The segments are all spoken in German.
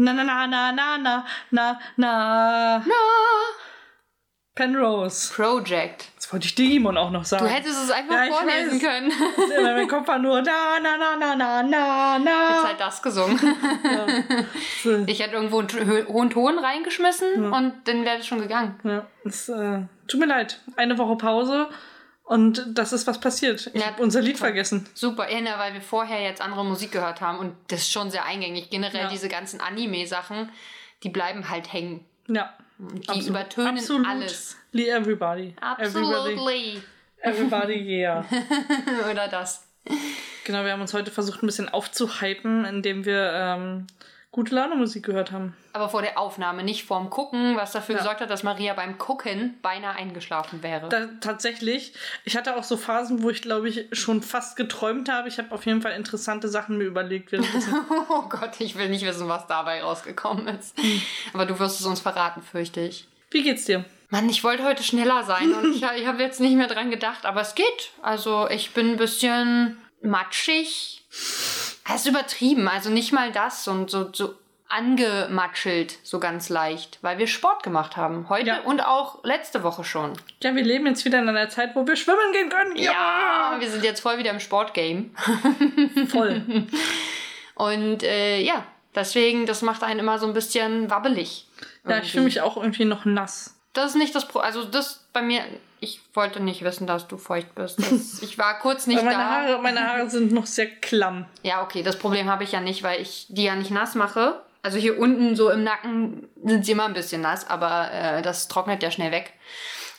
Na, na, na, na, na, na, na, na. Na. Penrose. Project. Das wollte ich Digimon auch noch sagen. Du hättest es einfach Ja, ich vorlesen weiß. können. mein Kopf war nur na, na, na, na, na, na, na. Jetzt halt das gesungen. Ich hätte irgendwo einen hohen Ton reingeschmissen und dann wäre es schon gegangen. Ja, es, äh, tut mir leid. Eine Woche Pause und das ist was passiert. Ich Ja, habe unser Lied vergessen. Super, ja, na, weil wir vorher jetzt andere Musik gehört haben und das ist schon sehr eingängig. Generell Ja. diese ganzen Anime-Sachen, die bleiben halt hängen. Ja. Die übertönen alles. Absolutely everybody. Everybody. Absolutely. Everybody, yeah. Oder das. genau, wir haben uns heute versucht, ein bisschen aufzuhypen, indem wir ähm, gute Laune Musik gehört haben. Aber vor der Aufnahme, nicht vorm Gucken, was dafür Ja. gesorgt hat, dass Maria beim Gucken beinahe eingeschlafen wäre. Da, tatsächlich, ich hatte auch so Phasen, wo ich, glaube ich, schon fast geträumt habe. Ich habe auf jeden Fall interessante Sachen mir überlegt. oh Gott, ich will nicht wissen, was dabei rausgekommen ist. Aber du wirst es uns verraten, fürchte ich. Wie geht's dir? Mann, ich wollte heute schneller sein und ich, ich habe jetzt nicht mehr dran gedacht, aber es geht. Also ich bin ein bisschen matschig. Es ist übertrieben, also nicht mal das und so, so angematschelt, so ganz leicht, weil wir Sport gemacht haben. Heute Ja. und auch letzte Woche schon. Ja, wir leben jetzt wieder in einer Zeit, wo wir schwimmen gehen können. Ja, wir sind jetzt voll wieder im Sportgame. Voll. Und äh, ja, deswegen, das macht einen immer so ein bisschen wabbelig. Ja, ich fühle mich auch irgendwie noch nass. Das ist nicht das Pro. Also das bei mir. Ich wollte nicht wissen, dass du feucht bist. Das, ich war kurz nicht meine da. Haare, meine Haare sind noch sehr klamm. Ja, okay, das Problem habe ich ja nicht, weil ich die ja nicht nass mache. Also hier unten so im Nacken sind sie immer ein bisschen nass, aber äh, das trocknet ja schnell weg.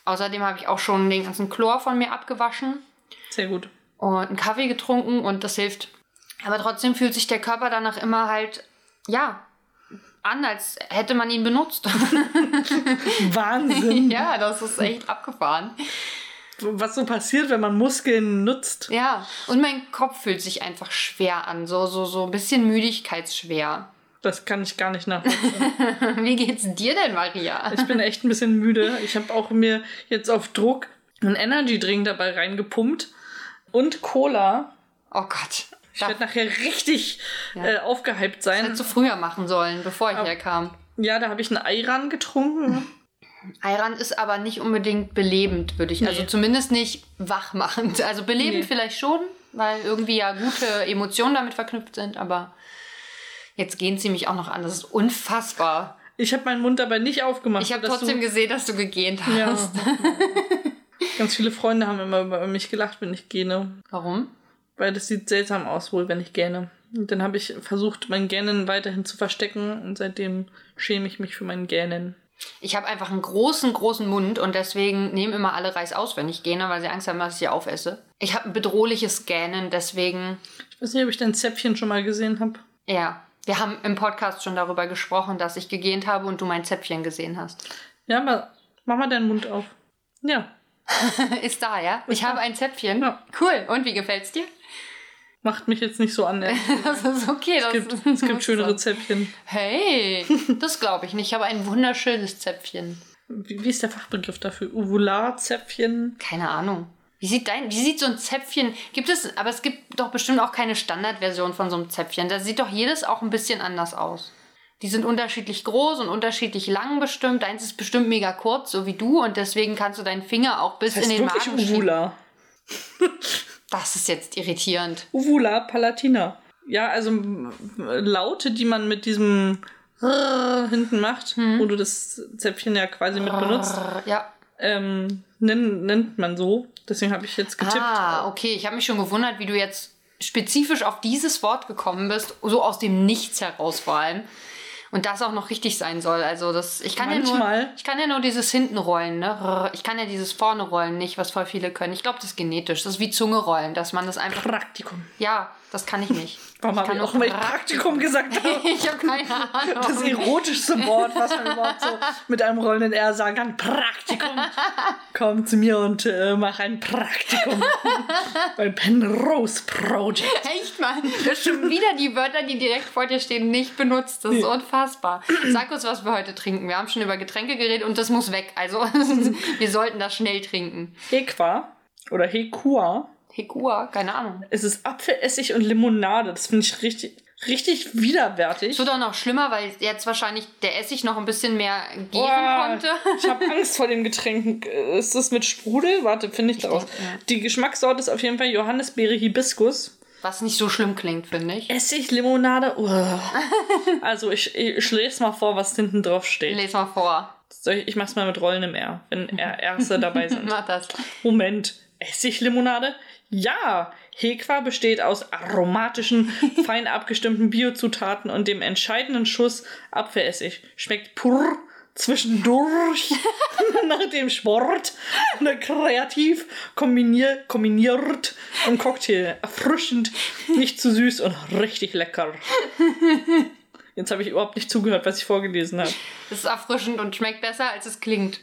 Außerdem habe ich auch schon den ganzen Chlor von mir abgewaschen Sehr gut. und einen Kaffee getrunken und das hilft. Aber trotzdem fühlt sich der Körper danach immer halt, ja, an, als hätte man ihn benutzt. Wahnsinn. ja, das ist echt abgefahren. Was so passiert, wenn man Muskeln nutzt. Ja, und mein Kopf fühlt sich einfach schwer an, so so so ein bisschen müdigkeitsschwer. Das kann ich gar nicht nachvollziehen. Wie geht's dir denn, Maria? Ich bin echt ein bisschen müde. Ich habe auch mir jetzt auf Druck einen Energy Drink dabei reingepumpt und Cola. Oh Gott. Ich werde nachher richtig äh, aufgehypt sein. Hättest du früher machen sollen, bevor ich herkam. Ja, da habe ich einen Ayran getrunken. Ayran ist aber nicht unbedingt belebend, würde ich. Also Nee. zumindest nicht wachmachend. Also belebend Nee. vielleicht schon, weil irgendwie ja gute Emotionen damit verknüpft sind, aber jetzt gehen sie mich auch noch an. Das ist unfassbar. Ich habe meinen Mund dabei nicht aufgemacht. Ich habe trotzdem du, gesehen, dass du gegähnt ja. hast. Ganz viele Freunde haben immer über mich gelacht, wenn ich gähne. Warum? Weil das sieht seltsam aus wohl, wenn ich gähne. Und dann habe ich versucht, mein Gähnen weiterhin zu verstecken und seitdem schäme ich mich für mein Gähnen. Ich habe einfach einen großen, großen Mund und deswegen nehmen immer alle Reis aus, wenn ich gähne, weil sie Angst haben, dass ich sie aufesse. Ich habe ein bedrohliches Gähnen, deswegen, Ich weiß nicht, ob ich dein Zäpfchen schon mal gesehen habe. ja. Wir haben im Podcast schon darüber gesprochen, dass ich gegähnt habe und du mein Zäpfchen gesehen hast. Ja, aber mach mal deinen Mund auf. Ja, Ist da, ja? Ich habe ein Zäpfchen. Ja. Cool. Und wie gefällt's dir? Macht mich jetzt nicht so an. Es Das ist okay. Das gibt, es gibt schönere Zäpfchen. Hey, das glaube ich nicht. Ich habe ein wunderschönes Zäpfchen. Wie, wie ist der Fachbegriff dafür? Uvular-Zäpfchen? Keine Ahnung. Wie sieht dein, wie sieht so ein Zäpfchen? Gibt es, aber es gibt doch bestimmt auch keine Standardversion von so einem Zäpfchen. Da sieht doch jedes auch ein bisschen anders aus. Die sind unterschiedlich groß und unterschiedlich lang bestimmt. Deins ist bestimmt mega kurz, so wie du, und deswegen kannst du deinen Finger auch bis Das in heißt den wirklich Magen schieben. Uvula. Das ist jetzt irritierend. Uvula palatina. Ja, also Laute, die man mit diesem hinten macht, wo du das Zäpfchen ja quasi mit benutzt, Ja. ähm, nennt, nennt man so. Deswegen habe ich jetzt getippt. Ah, okay. Ich habe mich schon gewundert, wie du jetzt spezifisch auf dieses Wort gekommen bist, so aus dem Nichts heraus vor allem. Und das auch noch richtig sein soll. Also das, ich kann ja nur, Manchmal. ich kann ja nur dieses hinten rollen, ne? Ich kann ja dieses vorne rollen nicht, was voll viele können. Ich glaube, das ist genetisch. Das ist wie Zunge rollen, dass man das einfach. Praktikum. Ja, das kann ich nicht. Warum habe ich auch mal Praktikum gesagt? ich habe keine Ahnung. Das erotischste Wort, was man überhaupt so mit einem rollenden R sagen kann. Praktikum. Komm zu mir und äh, mach ein Praktikum. Beim Penrose Project. Echt mal, du hast schon wieder die Wörter, die direkt vor dir stehen, nicht benutzt. Das ist unfassbar. Sag uns, was wir heute trinken. Wir haben schon über Getränke geredet und das muss weg. Also wir sollten das schnell trinken. Hequa oder Hekua. Hekua, keine Ahnung. Es ist Apfelessig und Limonade. Das finde ich richtig, richtig widerwärtig. Es wird auch noch schlimmer, weil jetzt wahrscheinlich der Essig noch ein bisschen mehr gären Boah, konnte. Ich habe Angst vor dem Getränk. Ist das mit Sprudel? Warte, finde ich daraus. denke, ja. Die Geschmackssorte ist auf jeden Fall Johannisbeere Hibiskus. Was nicht so schlimm klingt, finde ich. Essig, Limonade. uah. also ich, ich lese mal vor, was hinten drauf steht. Les mal vor. Ich, ich mach's mal mit rollendem R, wenn R Erste dabei sind. Mach das. Moment. Essiglimonade? Ja! Hekwa besteht aus aromatischen, fein abgestimmten Biozutaten und dem entscheidenden Schuss Apfelessig. Schmeckt pur zwischendurch nach dem Sport oder kreativ kombinier kombiniert im Cocktail. Erfrischend, nicht zu süß und richtig lecker. Jetzt habe ich überhaupt nicht zugehört, was ich vorgelesen habe. Es ist erfrischend und schmeckt besser, als es klingt.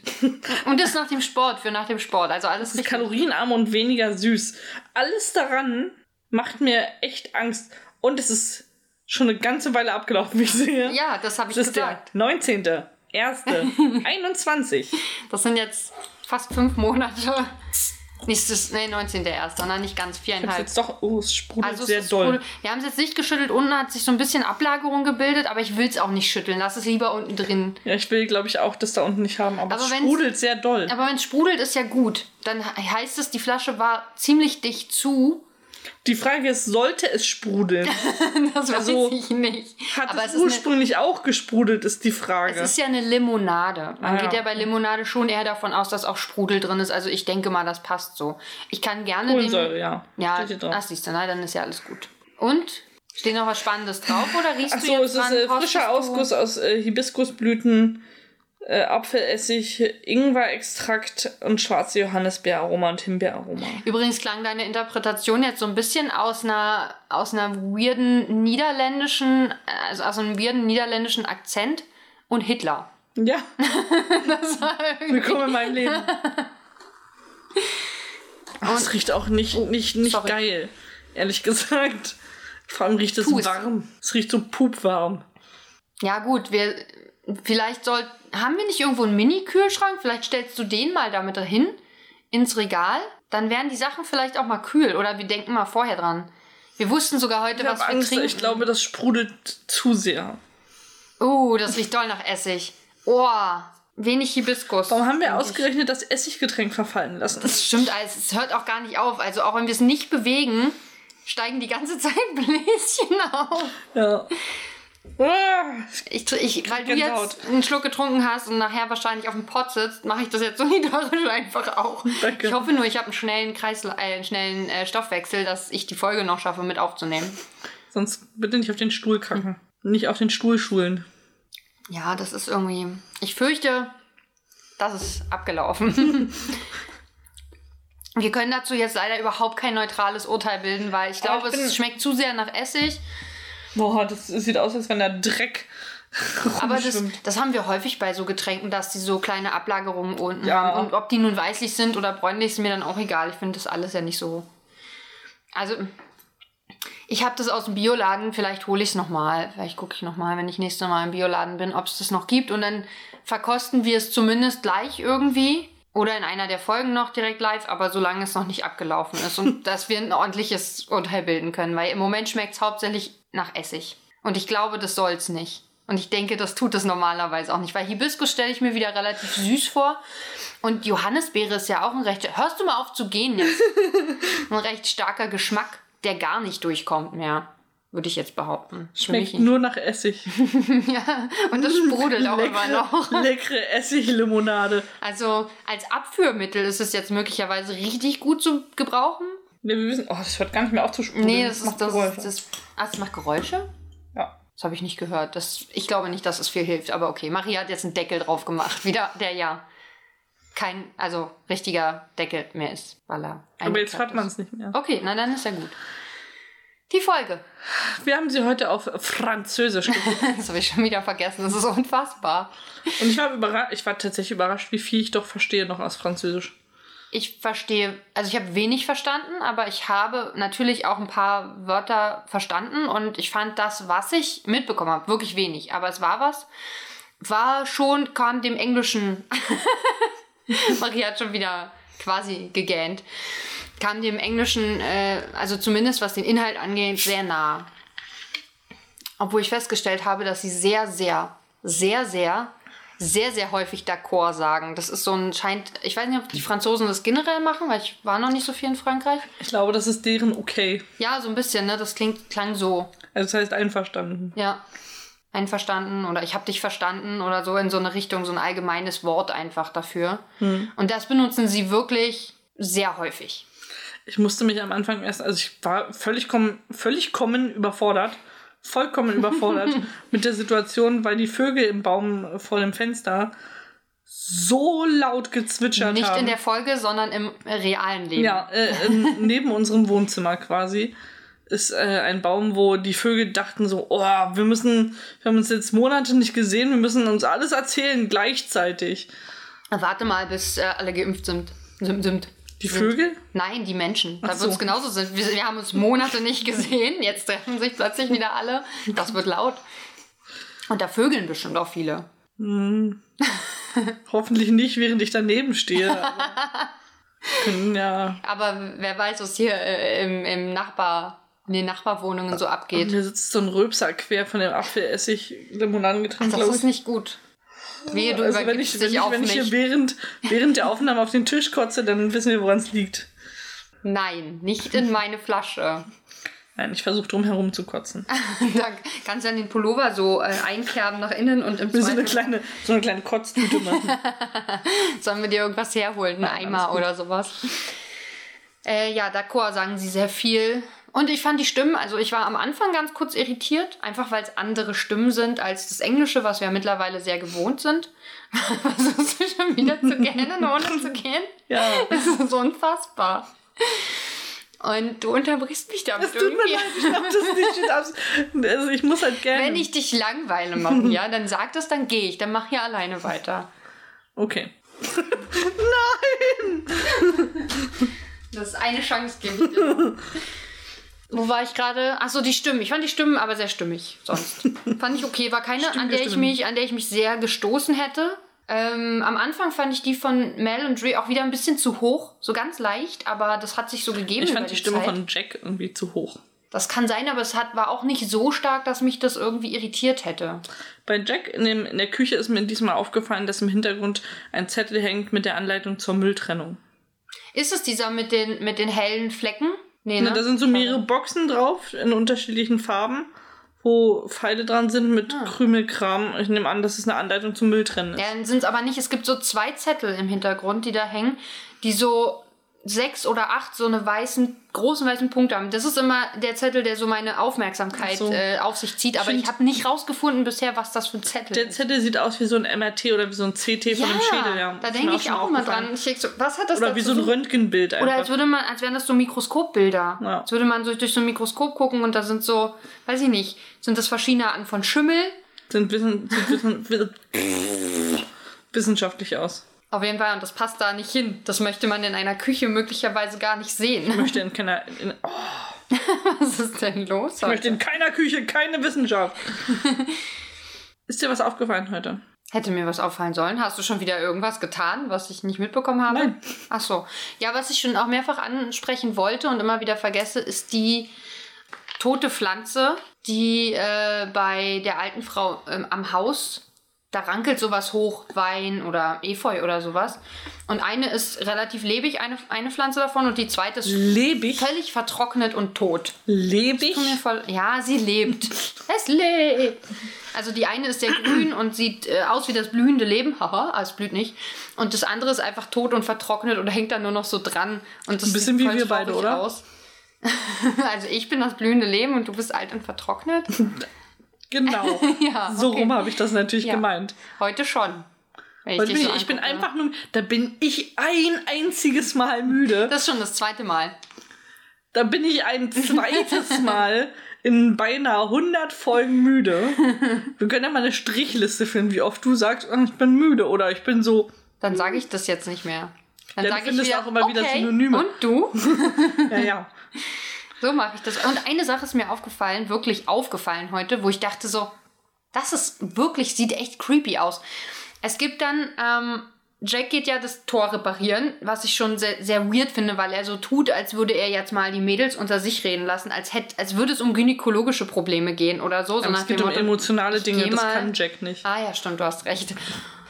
Und das nach dem Sport, für nach dem Sport. Also alles Es ist kalorienarm und weniger süß. Alles daran macht mir echt Angst. Und es ist schon eine ganze Weile abgelaufen, wie ich sehe. Ja, das habe ich Es ist gesagt. der 19. 1. 21. Das sind jetzt fast fünf Monate. Nicht das, nee, 19. der erste, sondern nicht ganz viereinhalb. jetzt doch, oh, es sprudelt Also es sehr ist doll. cool. Wir haben es jetzt nicht geschüttelt. Unten hat sich so ein bisschen Ablagerung gebildet, aber ich will es auch nicht schütteln. Lass es lieber unten drin. Ja, ich will, glaube ich, auch das da unten nicht haben, aber, Aber es sprudelt sehr doll. Aber wenn es sprudelt, ist ja gut. Dann he- heißt es, die Flasche war ziemlich dicht zu. Die Frage ist, sollte es sprudeln? Das weiß Also, ich nicht. Hat aber es, es ist, eine, ursprünglich auch gesprudelt, ist die Frage. es ist ja eine Limonade. Man Ah, geht ja. ja bei Limonade schon eher davon aus, dass auch Sprudel drin ist. Also ich denke mal, das passt so. Ich kann gerne den... Kohlensäure, ja. Ja, drauf. ach siehst du, na, dann ist ja alles gut. Und? Steht noch was Spannendes drauf oder riechst du Achso, jetzt es ist dran? äh, frischer Ausguss aus äh, Hibiskusblüten, äh, Apfelessig, Ingwerextrakt und schwarze Johannisbeeraroma und Himbeeraroma. Übrigens klang deine Interpretation jetzt so ein bisschen aus einer, aus einer weirden niederländischen, also aus einem weirden niederländischen Akzent und Hitler. Ja, Das war irgendwie- willkommen in meinem Leben. Ach, es riecht auch nicht, nicht, nicht sorry. geil, ehrlich gesagt. Vor allem riecht es es. warm. Es riecht so pupwarm. Ja, gut, wir. Vielleicht soll. Haben wir nicht irgendwo einen Mini-Kühlschrank? Vielleicht stellst du den mal damit hin ins Regal. Dann wären die Sachen vielleicht auch mal kühl. Oder wir denken mal vorher dran. Wir wussten sogar heute, Ich was wir Angst, trinken. ich glaube, das sprudelt zu sehr. Oh, das riecht doll nach Essig. Oh, wenig Hibiskus. Warum haben wir finde ich. ausgerechnet das Essiggetränk verfallen lassen? Das stimmt, also es hört auch gar nicht auf. Also auch wenn wir es nicht bewegen, steigen die ganze Zeit Bläschen auf. Ja. Ah, Ich, ich, weil du jetzt einen Schluck getrunken hast und nachher wahrscheinlich auf dem Pott sitzt, mache ich das jetzt solidarisch einfach auch. Danke. Ich hoffe nur, ich habe einen schnellen, Kreisla äh, einen schnellen äh, Stoffwechsel, dass ich die Folge noch schaffe, mit aufzunehmen. Sonst bitte nicht auf den Stuhl kacken. Nicht auf den Stuhl schulen. Ja, das ist irgendwie. Ich fürchte, das ist abgelaufen. Wir können dazu jetzt leider überhaupt kein neutrales Urteil bilden, weil ich glaube, ich es schmeckt zu sehr nach Essig. Boah, das sieht aus, als wenn da Dreck Aber das, das haben wir häufig bei so Getränken, dass die so kleine Ablagerungen unten Ja. haben. Und ob die nun weißlich sind oder bräunlich, ist mir dann auch egal. Ich finde das alles ja nicht so. Also, ich habe das aus dem Bioladen. Vielleicht hole ich es nochmal. Vielleicht gucke ich nochmal, wenn ich nächstes Mal im Bioladen bin, ob es das noch gibt. Und dann verkosten wir es zumindest gleich irgendwie. Oder in einer der Folgen noch direkt live, aber solange es noch nicht abgelaufen ist. Und dass wir ein ordentliches Urteil bilden können. Weil im Moment schmeckt es hauptsächlich nach Essig. Und ich glaube, das soll es nicht. Und ich denke, das tut es normalerweise auch nicht. Weil Hibiskus stelle ich mir wieder relativ süß vor. Und Johannisbeere ist ja auch ein recht. Hörst du mal auf zu gehen jetzt? ein recht starker Geschmack, der gar nicht durchkommt mehr. Würde ich jetzt behaupten. Schmeckt nur nach Essig. ja, und das sprudelt auch immer noch. leckere Essiglimonade. Also als Abführmittel ist es jetzt möglicherweise richtig gut zu gebrauchen. Ja, wir wissen, oh, das hört gar nicht mehr auf zu sprudeln. Nee, das ist macht das. Geräusche. das ah, es macht Geräusche? Ja. Das habe ich nicht gehört. Das, ich glaube nicht, dass es viel hilft. Aber okay, Maria hat jetzt einen Deckel drauf gemacht. Wieder, der ja kein, also richtiger Deckel mehr ist. Weil er Aber jetzt eingeklappt man es nicht mehr. Okay, na dann ist ja gut. Die Folge. Wir haben sie heute auf Französisch geguckt. Das habe ich schon wieder vergessen. Das ist unfassbar. Und ich war überrascht, ich war tatsächlich überrascht, wie viel ich doch verstehe noch aus Französisch. Ich verstehe, also ich habe wenig verstanden, aber ich habe natürlich auch ein paar Wörter verstanden und ich fand das, was ich mitbekommen habe, wirklich wenig, aber es war was, war schon, kam dem Englischen, Maria hat schon wieder quasi gegähnt, kam dem Englischen, äh, also zumindest was den Inhalt angeht, sehr nah. Obwohl ich festgestellt habe, dass sie sehr, sehr, sehr, sehr, sehr, sehr häufig d'accord sagen. Das ist so ein scheint. Ich weiß nicht, ob die Franzosen das generell machen, weil ich war noch nicht so viel in Frankreich. Ich glaube, das ist deren okay. Ja, so ein bisschen, ne? Das klingt, klang so. Also das heißt einverstanden. Ja. Einverstanden oder ich habe dich verstanden oder so in so eine Richtung, so ein allgemeines Wort einfach dafür. Und das benutzen sie wirklich sehr häufig. Ich musste mich am Anfang erst, also ich war völlig kommen, völlig kommen überfordert, vollkommen überfordert mit der Situation, weil die Vögel im Baum vor dem Fenster so laut gezwitschert Nicht haben. in der Folge, sondern im realen Leben. Ja, äh, in, neben unserem Wohnzimmer quasi ist äh, ein Baum, wo die Vögel dachten so, oh, wir müssen, wir haben uns jetzt Monate nicht gesehen, wir müssen uns alles erzählen gleichzeitig. Warte mal, bis äh, alle geimpft sind. Sind, sind. Die Vögel? Nein, die Menschen. Da wird es so. genauso sein. Wir, wir haben uns Monate nicht gesehen. Jetzt treffen sich plötzlich wieder alle. Das wird laut. Und da vögeln bestimmt auch viele. Hoffentlich nicht, während ich daneben stehe. aber ja. Aber wer weiß, was hier äh, im, im Nachbar, in den Nachbarwohnungen so abgeht. Mir sitzt so ein Röpser quer von dem Apfelessig Limonadengetränk, Das ist ich. nicht gut. Wehe, du Also wenn ich, wenn ich, wenn ich hier während, während der Aufnahme auf den Tisch kotze, dann wissen wir, woran es liegt. Nein, nicht in meine Flasche. Nein, ich versuche drum herum zu kotzen. da kannst du dann den Pullover so äh, einkerben nach innen und im so eine kleine, so eine kleine Kotztüte machen. sollen wir dir irgendwas herholen, einen Eimer oder sowas. Äh, ja, d'accord sagen sie sehr viel. Und ich fand die Stimmen, also ich war am Anfang ganz kurz irritiert, einfach weil es andere Stimmen sind als das Englische, was wir mittlerweile sehr gewohnt sind. Versuchst du schon wieder zu gähnen, ohne zu gehen? Ja. Das ist so unfassbar. Und du unterbrichst mich damit Tut mir irgendwie. leid, ich hab das nicht Also ich muss halt gerne. Wenn ich dich langweile, mache, ja, dann sag das, dann gehe ich. Dann mach hier alleine weiter. Okay. Das ist eine Chance gebe ich dir. Wo war ich gerade? Achso, die Stimmen. Ich fand die Stimmen aber sehr stimmig. Sonst fand ich okay. War keine, an der ich Stimmen. mich, an der ich mich sehr gestoßen hätte. Ähm, am Anfang fand ich die von Mel und Dre auch wieder ein bisschen zu hoch, so ganz leicht, aber das hat sich so gegeben. Ich fand die Stimme Zeit. von Jack irgendwie zu hoch. Das kann sein, aber es hat, war auch nicht so stark, dass mich das irgendwie irritiert hätte. Bei Jack in, dem, in der Küche ist mir diesmal aufgefallen, dass im Hintergrund ein Zettel hängt mit der Anleitung zur Mülltrennung. Ist es dieser mit den, mit den hellen Flecken? Nee, Ne? Da sind so mehrere Boxen drauf in unterschiedlichen Farben, wo Pfeile dran sind mit Ah. Krümelkram. Ich nehme an, dass es eine Anleitung zum Mülltrennen ist. Ja, dann sind es aber nicht. Es gibt so zwei Zettel im Hintergrund, die da hängen, die so sechs oder acht so eine weißen, großen weißen Punkte haben. Das ist immer der Zettel, der so meine Aufmerksamkeit so. äh, auf sich zieht. Aber Find- ich habe nicht rausgefunden bisher, was das für ein Zettel Der ist. Zettel sieht aus wie so ein MRT oder wie so ein CT von dem Schädel. Ja, da denke ich auch immer dran. Ich denk so, was hat das Oder wie so ein Röntgenbild einfach. Oder als würde man, als wären das so Mikroskopbilder. Ja. Als würde man so durch so ein Mikroskop gucken und da sind so, weiß ich nicht, sind das verschiedene Arten von Schimmel. sind, wissen, sind wissen, wissenschaftlich aus. Auf jeden Fall, und das passt da nicht hin. Das möchte man in einer Küche möglicherweise gar nicht Ich sehen. möchte in keiner, in, oh, Was ist denn los? ich möchte in keiner Küche keine Wissenschaft. Ist dir was aufgefallen heute? Hätte mir was auffallen sollen. Hast du schon wieder irgendwas getan, was ich nicht mitbekommen habe? Nein. Ach so. Ja, was ich schon auch mehrfach ansprechen wollte und immer wieder vergesse, ist die tote Pflanze, die äh, bei der alten Frau ähm, am Haus, da rankelt sowas hoch, Wein oder Efeu oder sowas. Und eine ist relativ lebig, eine, eine Pflanze davon, und die zweite ist Lebig? völlig vertrocknet und tot. Lebig? Voll, ja, sie lebt. es lebt. Also die eine ist sehr grün und sieht äh, aus wie das blühende Leben. Haha, es blüht nicht. Und das andere ist einfach tot und vertrocknet und hängt dann nur noch so dran. Und das Ein bisschen sieht wie wir beide, oder? Aus. also ich bin das blühende Leben und du bist alt und vertrocknet. Genau. Ja, So okay. rum habe ich das natürlich Ja. gemeint. Heute schon. ich bin so ich, ich bin einfach nur, da bin ich ein einziges Mal müde. Das ist schon das zweite Mal. Da bin ich ein zweites Mal in beinahe 100 Folgen müde. Wir können ja mal eine Strichliste finden, wie oft du sagst, "Ah, ich bin müde oder ich bin so. Dann sage ich das jetzt nicht mehr. Dann Ja, sage ich wieder, auch immer wieder okay, Synonyme. Und du? Ja, ja. So mache ich das. Und eine Sache ist mir aufgefallen, wirklich aufgefallen heute, wo ich dachte so, das ist wirklich, sieht echt creepy aus. Es gibt dann ähm, Jack geht ja das Tor reparieren, was ich schon sehr, sehr weird finde, weil er so tut, als würde er jetzt mal die Mädels unter sich reden lassen, als, hätte, als würde es um gynäkologische Probleme gehen oder so. so es geht um Motto, emotionale Dinge, das mal- kann Jack nicht. Ah ja, stimmt, du hast recht.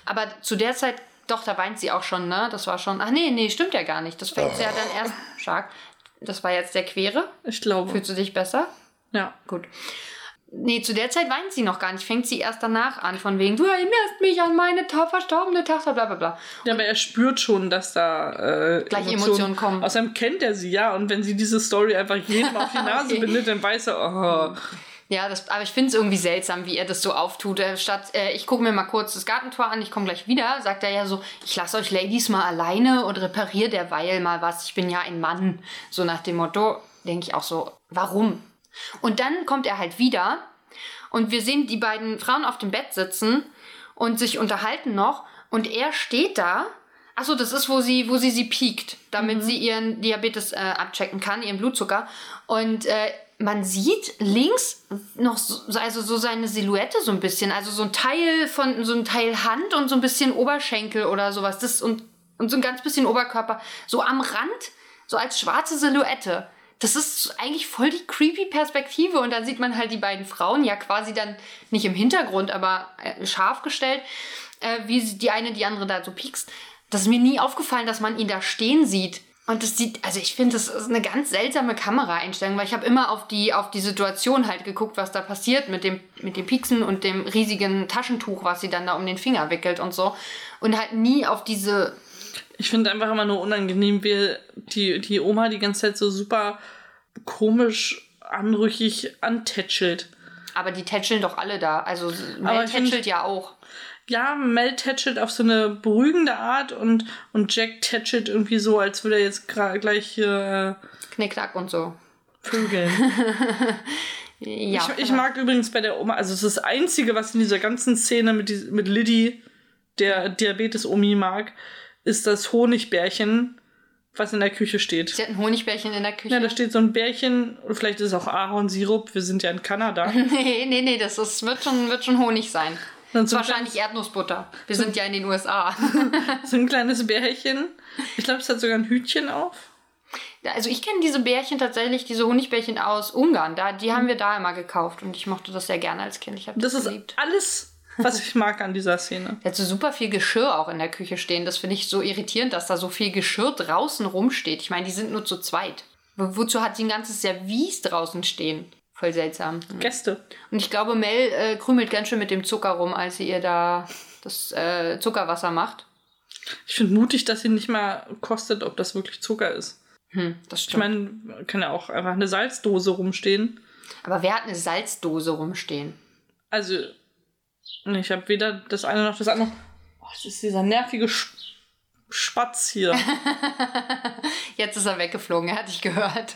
Aber zu der Zeit, doch, da weint sie auch schon, ne? Das war schon. Ach nee, nee, stimmt ja gar nicht. Das fängt sie ja dann erst. Stark. Das war jetzt der Quere. Ich glaube. Fühlst du dich besser? Ja. Gut. Nee, zu der Zeit weint sie noch gar nicht. Fängt sie erst danach an, von wegen, du erinnerst mich an meine verstorbene Tochter, bla bla bla. Ja, aber er spürt schon, dass da äh, Gleich Emotionen kommen. Außerdem kennt er sie, ja. Und wenn sie diese Story einfach jedem auf die Nase Okay. bindet, dann weiß er, oh, Ja, das, aber ich finde es irgendwie seltsam, wie er das so auftut. Äh, statt, äh, ich gucke mir mal kurz das Gartentor an, ich komme gleich wieder, sagt er ja so, ich lasse euch Ladies mal alleine und repariere derweil mal was. Ich bin ja ein Mann. So nach dem Motto, denke ich auch so, warum? Und dann kommt er halt wieder und wir sehen die beiden Frauen auf dem Bett sitzen und sich unterhalten noch und er steht da. Achso, das ist, wo sie, wo sie sie piekt, damit sie ihren Diabetes äh, abchecken kann, ihren Blutzucker. Und äh, man sieht links noch so, also so seine Silhouette so ein bisschen, also so ein Teil von so ein Teil Hand und so ein bisschen Oberschenkel oder sowas. Das und, und so ein ganz bisschen Oberkörper. So am Rand, so als schwarze Silhouette. Das ist eigentlich voll die creepy Perspektive und dann sieht man halt die beiden Frauen ja quasi dann nicht im Hintergrund, aber äh, scharf gestellt, äh, wie die eine die andere da so piekst. Das ist mir nie aufgefallen, dass man ihn da stehen sieht. Und das sieht, also ich finde, das ist eine ganz seltsame Kameraeinstellung, weil ich habe immer auf die, auf die Situation halt geguckt, was da passiert mit dem, mit dem Pieksen und dem riesigen Taschentuch, was sie dann da um den Finger wickelt und so. Und halt nie auf diese Ich finde einfach immer nur unangenehm, wie die, die Oma die ganze Zeit so super komisch, anrüchig antätschelt. Aber die tätscheln doch alle da. Also Mel find- tätschelt ja auch. Ja, Mel tätschelt auf so eine beruhigende Art und, und Jack tätschelt irgendwie so, als würde er jetzt gleich hier Knickknack und so. äh, vögeln. Ja. ich, ich mag übrigens bei der Oma, also es ist das Einzige, was in dieser ganzen Szene mit, die, mit Liddy, der Diabetes-Omi mag, ist das Honigbärchen, was in der Küche steht. Sie hat ein Honigbärchen in der Küche. Ja, da steht so ein Bärchen, oder vielleicht ist es auch Ahornsirup, wir sind ja in Kanada. nee, nee, nee, das ist, wird, schon, wird schon Honig sein. Dann so, wahrscheinlich Erdnussbutter. Wir sind ja in den USA. so ein kleines Bärchen. Ich glaube, es hat sogar ein Hütchen auf. Also ich kenne diese Bärchen tatsächlich, diese Honigbärchen aus Ungarn. Da, die haben wir da immer gekauft und ich mochte das sehr gerne als Kind. Ich habe das, Das ist geliebt. alles, was ich mag an dieser Szene. Der hat so super viel Geschirr auch in der Küche stehen. Das finde ich so irritierend, dass da so viel Geschirr draußen rumsteht. Ich meine, die sind nur zu zweit. Wo- Wozu hat sie ein ganzes Service draußen stehen? Voll seltsam. Gäste. Und ich glaube, Mel äh, krümelt ganz schön mit dem Zucker rum, als sie ihr da das äh, Zuckerwasser macht. Ich finde mutig, dass sie nicht mal kostet, ob das wirklich Zucker ist. Hm, das Ich stimmt. meine, kann ja auch einfach eine Salzdose rumstehen. Aber wer hat eine Salzdose rumstehen? Also, ich habe weder das eine noch das andere. Oh, das ist dieser nervige Spatz hier. Jetzt ist er weggeflogen, er hat dich gehört.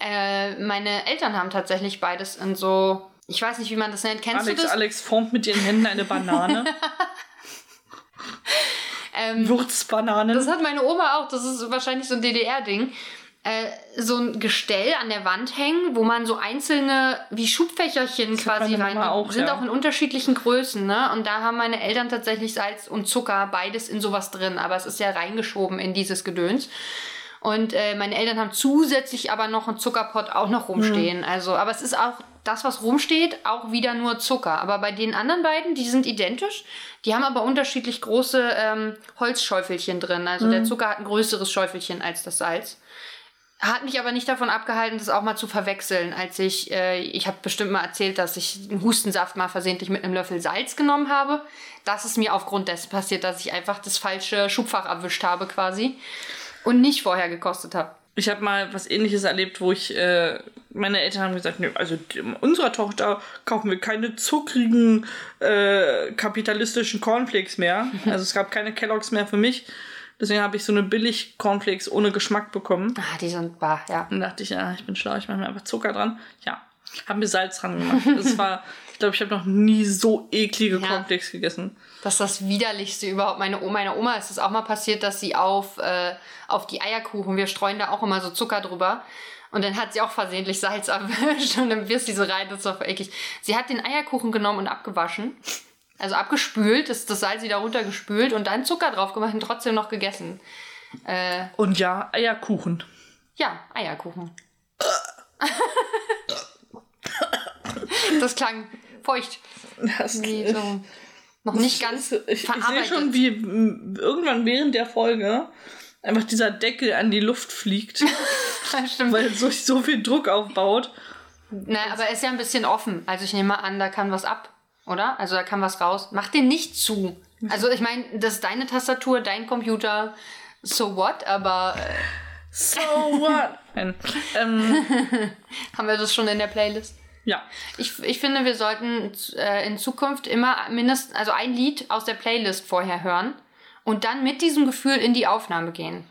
Äh, meine Eltern haben tatsächlich beides in so, ich weiß nicht, wie man das nennt. Kennst Alex, du das? Alex formt mit ihren Händen eine Banane. Ähm, Würzbananen. das hat meine Oma auch, das ist wahrscheinlich so ein DDR-Ding. Äh, so ein Gestell an der Wand hängen, wo man so einzelne, wie Schubfächerchen hat quasi rein. Auch, sind ja. auch in unterschiedlichen Größen, ne? Und da haben meine Eltern tatsächlich Salz und Zucker, beides in sowas drin. Aber es ist ja reingeschoben in dieses Gedöns. Und äh, meine Eltern haben zusätzlich aber noch einen Zuckerpott auch noch rumstehen. Also, aber es ist auch das, was rumsteht, auch wieder nur Zucker. Aber bei den anderen beiden, die sind identisch. Die haben aber unterschiedlich große ähm, Holzschäufelchen drin. Also der Zucker hat ein größeres Schäufelchen als das Salz. Hat mich aber nicht davon abgehalten, das auch mal zu verwechseln, als ich, äh, ich habe bestimmt mal erzählt, dass ich einen Hustensaft mal versehentlich mit einem Löffel Salz genommen habe. Das ist mir aufgrund dessen passiert, dass ich einfach das falsche Schubfach erwischt habe quasi und nicht vorher gekostet habe. Ich habe mal was ähnliches erlebt, wo ich, äh, meine Eltern haben gesagt, nee, also unserer Tochter kaufen wir keine zuckrigen äh, kapitalistischen Cornflakes mehr. Also es gab keine Kelloggs mehr für mich. Deswegen habe ich so eine billig Cornflakes ohne Geschmack bekommen. Ah, die sind bar, ja. Und dachte ich, ja, ich bin schlau, ich mache mir einfach Zucker dran. Ja, haben mir Salz dran gemacht. Das war, glaube, ich habe noch nie so eklige Ja. Cornflakes gegessen. Das ist das widerlichste überhaupt. Meine Oma, meiner Oma ist es auch mal passiert, dass sie auf, äh, auf die Eierkuchen, wir streuen da auch immer so Zucker drüber. Und dann hat sie auch versehentlich Salz erwischt und dann wirst du so rein, das war voll eklig. Sie hat den Eierkuchen genommen und abgewaschen. Also abgespült, ist das Salz wieder runtergespült und dann Zucker drauf gemacht und trotzdem noch gegessen. Äh, Und ja, Eierkuchen. ja, Eierkuchen. das klang feucht. Das, Wie so noch nicht ganz ich, ich sehe verarbeitet. schon, wie irgendwann während der Folge einfach dieser Deckel an die Luft fliegt, weil so, so viel Druck aufbaut. Na, aber er ist ja ein bisschen offen. Also ich nehme mal an, da kann was ab, oder? Also da kann was raus. Mach den nicht zu. Also ich meine, das ist deine Tastatur, dein Computer, so what, aber äh, So what? Ähm, haben wir das schon in der Playlist? Ja, Ich, ich finde, wir sollten äh, in Zukunft immer mindestens, also ein Lied aus der Playlist vorher hören und dann mit diesem Gefühl in die Aufnahme gehen.